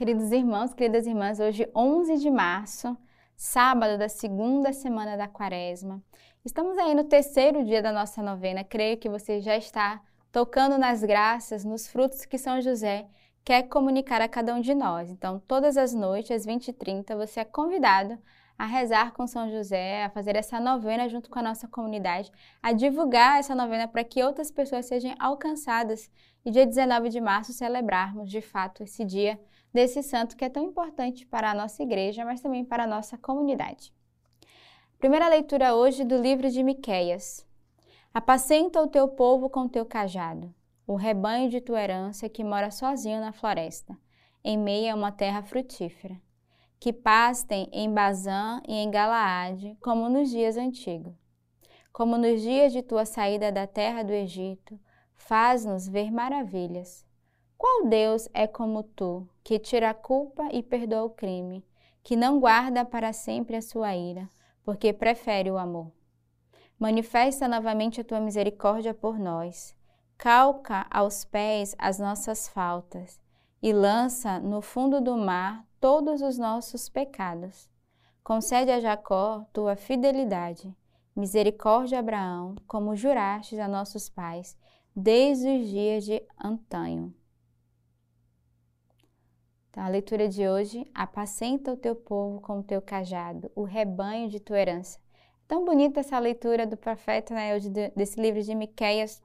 Queridos irmãos, queridas irmãs, hoje 11 de março, sábado da segunda semana da quaresma. Estamos aí no terceiro dia da nossa novena. Creio que você já está tocando nas graças, nos frutos que São José quer comunicar a cada um de nós. Então, todas as noites, às 20h30, você é convidado a rezar com São José, a fazer essa novena junto com a nossa comunidade, a divulgar essa novena para que outras pessoas sejam alcançadas e dia 19 de março celebrarmos de fato esse dia desse santo que é tão importante para a nossa igreja, mas também para a nossa comunidade. Primeira leitura hoje do livro de Miqueias. Apacenta o teu povo com teu cajado, o rebanho de tua herança que mora sozinho na floresta, em meio a uma terra frutífera que pastem em Bazã e em Galaade, como nos dias antigos. Como nos dias de tua saída da terra do Egito, faz-nos ver maravilhas. Qual Deus é como tu, que tira a culpa e perdoa o crime, que não guarda para sempre a sua ira, porque prefere o amor? Manifesta novamente a tua misericórdia por nós, calca aos pés as nossas faltas e lança no fundo do mar todos os nossos pecados. Concede a Jacó tua fidelidade, misericórdia a Abraão, como jurastes a nossos pais, desde os dias de antanho. Então, a leitura de hoje, apacenta o teu povo com o teu cajado, o rebanho de tua herança. Tão bonita essa leitura do profeta, né, desse livro de Miqueias,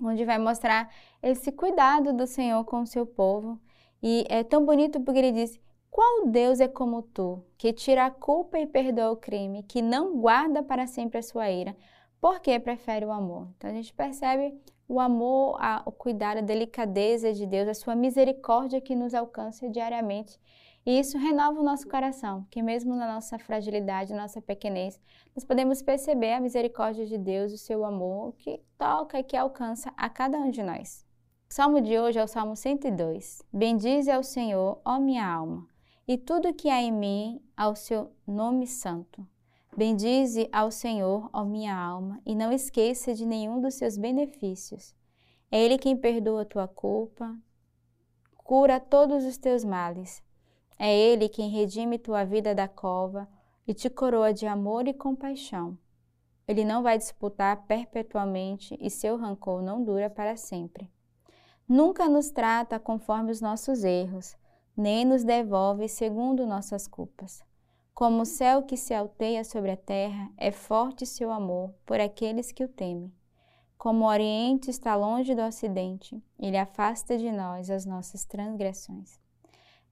onde vai mostrar esse cuidado do Senhor com o seu povo. E é tão bonito porque ele diz: qual Deus é como tu, que tira a culpa e perdoa o crime, que não guarda para sempre a sua ira, porque prefere o amor? Então a gente percebe o amor, a, o cuidado, a delicadeza de Deus, a sua misericórdia que nos alcança diariamente. E isso renova o nosso coração, que mesmo na nossa fragilidade, na nossa pequenez, nós podemos perceber a misericórdia de Deus, o seu amor, que toca e que alcança a cada um de nós. O salmo de hoje é o Salmo 102. Bendize ao Senhor, ó minha alma e tudo que há em mim ao seu nome santo. Bendize ao Senhor, ó minha alma, e não esqueça de nenhum dos seus benefícios. É Ele quem perdoa a tua culpa, cura todos os teus males. É Ele quem redime tua vida da cova e te coroa de amor e compaixão. Ele não vai disputar perpetuamente e seu rancor não dura para sempre. Nunca nos trata conforme os nossos erros, nem nos devolve segundo nossas culpas. Como o céu que se alteia sobre a terra, é forte seu amor por aqueles que o temem. Como o Oriente está longe do Ocidente, ele afasta de nós as nossas transgressões.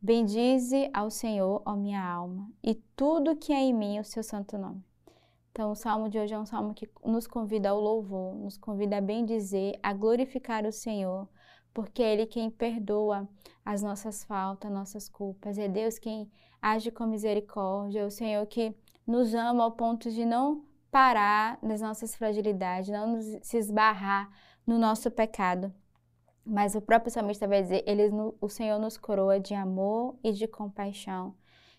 Bendize ao Senhor, ó minha alma, e tudo que há em mim o seu santo nome. Então, o salmo de hoje é um salmo que nos convida ao louvor, nos convida a bendizer, a glorificar o Senhor, porque é Ele quem perdoa as nossas faltas, nossas culpas. É Deus quem age com misericórdia, o Senhor que nos ama ao ponto de não parar nas nossas fragilidades, não nos, se esbarrar no nosso pecado. Mas o próprio salmista vai dizer, ele, o Senhor nos coroa de amor e de compaixão.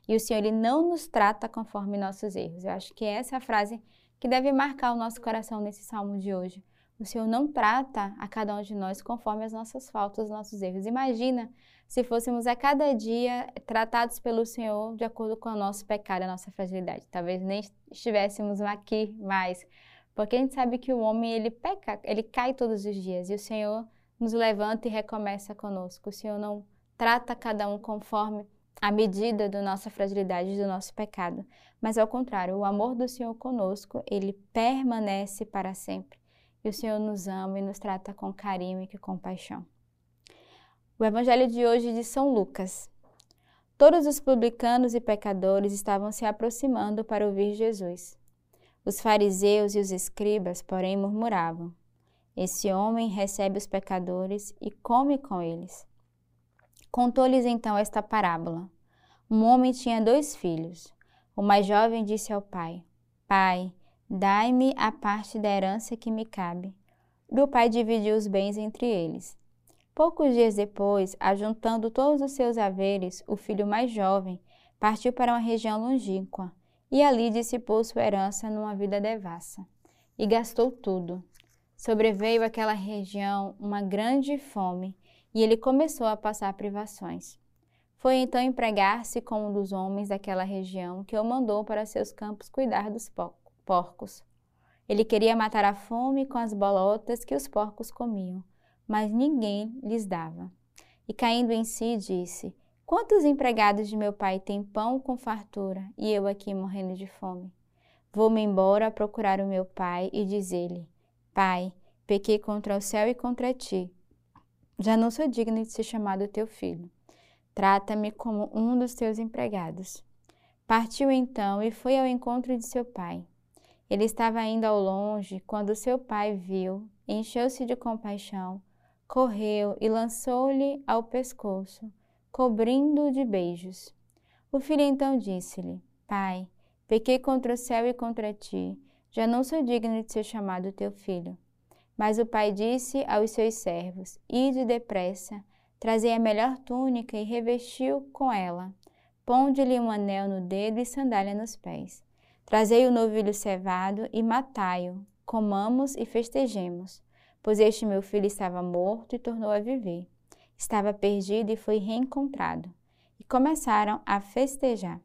E o Senhor ele não nos trata conforme nossos erros. Eu acho que essa é a frase que deve marcar o nosso coração nesse salmo de hoje. O Senhor não trata a cada um de nós conforme as nossas faltas, os nossos erros. Imagina se fôssemos a cada dia tratados pelo Senhor de acordo com o nosso pecado, a nossa fragilidade. Talvez nem estivéssemos aqui mais, porque a gente sabe que o homem ele peca, ele cai todos os dias e o Senhor nos levanta e recomeça conosco. O Senhor não trata cada um conforme a medida da nossa fragilidade, do nosso pecado, mas ao contrário, o amor do Senhor conosco, ele permanece para sempre e o Senhor nos ama e nos trata com carinho e com compaixão. O Evangelho de hoje é de São Lucas. Todos os publicanos e pecadores estavam se aproximando para ouvir Jesus. Os fariseus e os escribas, porém, murmuravam: Esse homem recebe os pecadores e come com eles. Contou-lhes então esta parábola. Um homem tinha dois filhos. O mais jovem disse ao pai: Pai, Dai-me a parte da herança que me cabe. O pai dividiu os bens entre eles. Poucos dias depois, ajuntando todos os seus haveres, o filho mais jovem partiu para uma região longínqua e ali dissipou sua herança numa vida devassa. E gastou tudo. Sobreveio àquela região uma grande fome e ele começou a passar privações. Foi então empregar-se com um dos homens daquela região que o mandou para seus campos cuidar dos porcos. Ele queria matar a fome com as bolotas que os porcos comiam, mas ninguém lhes dava. E caindo em si, disse: Quantos empregados de meu pai têm pão com fartura e eu aqui morrendo de fome? Vou-me embora procurar o meu pai e dizer-lhe: Pai, pequei contra o céu e contra ti. Já não sou digno de ser chamado teu filho. Trata-me como um dos teus empregados. Partiu então e foi ao encontro de seu pai. Ele estava indo ao longe quando seu pai viu, encheu-se de compaixão, correu e lançou-lhe ao pescoço, cobrindo-o de beijos. O filho então disse-lhe: Pai, pequei contra o céu e contra ti, já não sou digno de ser chamado teu filho. Mas o pai disse aos seus servos: Ide depressa, Trazei a melhor túnica e revestiu com ela. Ponde-lhe um anel no dedo e sandália nos pés. Trazei o novilho cevado e matai-o. Comamos e festejemos. Pois este meu filho estava morto e tornou a viver. Estava perdido e foi reencontrado. E começaram a festejar.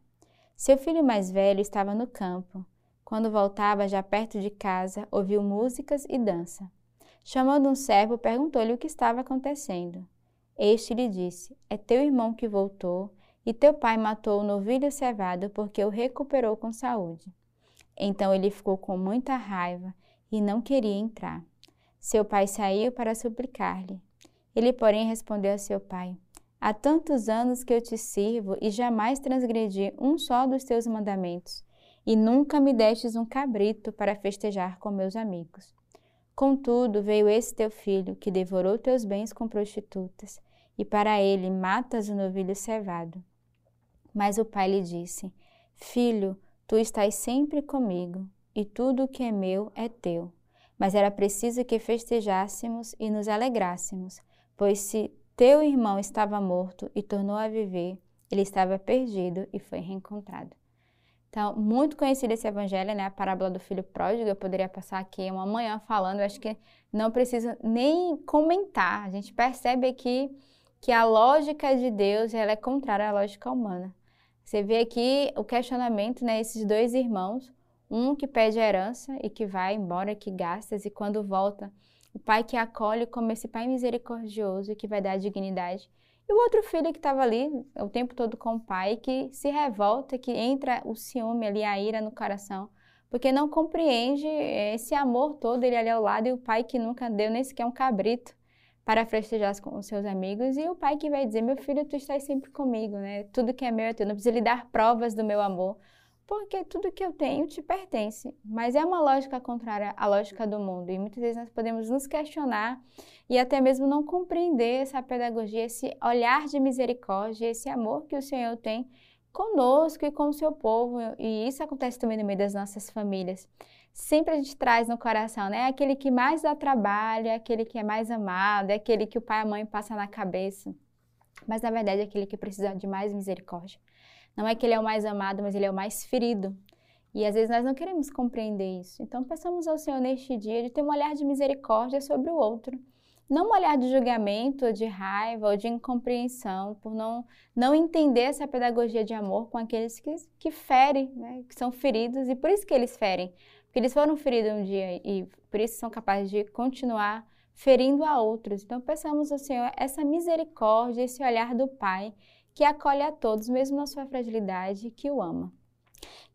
Seu filho mais velho estava no campo. Quando voltava já perto de casa, ouviu músicas e dança. Chamando um servo, perguntou-lhe o que estava acontecendo. Este lhe disse: É teu irmão que voltou, e teu pai matou o novilho cevado porque o recuperou com saúde. Então ele ficou com muita raiva e não queria entrar. Seu pai saiu para suplicar-lhe. Ele, porém, respondeu a seu pai: Há tantos anos que eu te sirvo e jamais transgredi um só dos teus mandamentos, e nunca me destes um cabrito para festejar com meus amigos. Contudo, veio esse teu filho, que devorou teus bens com prostitutas, e para ele matas o novilho cevado. Mas o pai lhe disse: Filho, tu estás sempre comigo, e tudo o que é meu é teu. Mas era preciso que festejássemos e nos alegrássemos, pois se teu irmão estava morto e tornou a viver, ele estava perdido e foi reencontrado. Então, muito conhecido esse evangelho, né? A parábola do filho pródigo. Eu poderia passar aqui uma manhã falando, eu acho que não preciso nem comentar. A gente percebe aqui que a lógica de Deus ela é contrária à lógica humana. Você vê aqui o questionamento, né? Esses dois irmãos, um que pede a herança e que vai embora, que gasta, e quando volta, o pai que acolhe como esse pai misericordioso e que vai dar dignidade. E o outro filho que estava ali o tempo todo com o pai, que se revolta, que entra o ciúme ali, a ira no coração, porque não compreende esse amor todo, ele ali ao lado, e o pai que nunca deu nem sequer um cabrito para festejar com os seus amigos e o pai que vai dizer: Meu filho, tu estás sempre comigo, né? Tudo que é meu é teu, não precisa lhe dar provas do meu amor, porque tudo que eu tenho te pertence. Mas é uma lógica contrária à lógica do mundo e muitas vezes nós podemos nos questionar e até mesmo não compreender essa pedagogia, esse olhar de misericórdia, esse amor que o Senhor tem conosco e com o seu povo, e isso acontece também no meio das nossas famílias sempre a gente traz no coração, né? Aquele que mais dá trabalho, é aquele que é mais amado, é aquele que o pai e a mãe passam na cabeça. Mas na verdade é aquele que precisa de mais misericórdia. Não é que ele é o mais amado, mas ele é o mais ferido. E às vezes nós não queremos compreender isso. Então peçamos ao Senhor neste dia de ter um olhar de misericórdia sobre o outro. Não um olhar de julgamento, ou de raiva, ou de incompreensão, por não, não entender essa pedagogia de amor com aqueles que, que ferem, né? que são feridos, e por isso que eles ferem porque eles foram feridos um dia e por isso são capazes de continuar ferindo a outros. Então, peçamos ao Senhor essa misericórdia, esse olhar do Pai que acolhe a todos, mesmo na sua fragilidade, que o ama.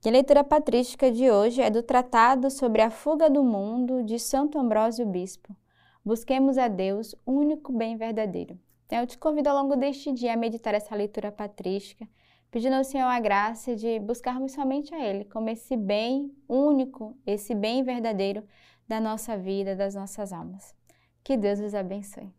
E a leitura patrística de hoje é do Tratado sobre a Fuga do Mundo de Santo Ambrósio Bispo. Busquemos a Deus, único bem verdadeiro. Então, eu te convido ao longo deste dia a meditar essa leitura patrística, pedindo ao Senhor a graça de buscarmos somente a Ele como esse bem único, esse bem verdadeiro da nossa vida, das nossas almas. Que Deus os abençoe.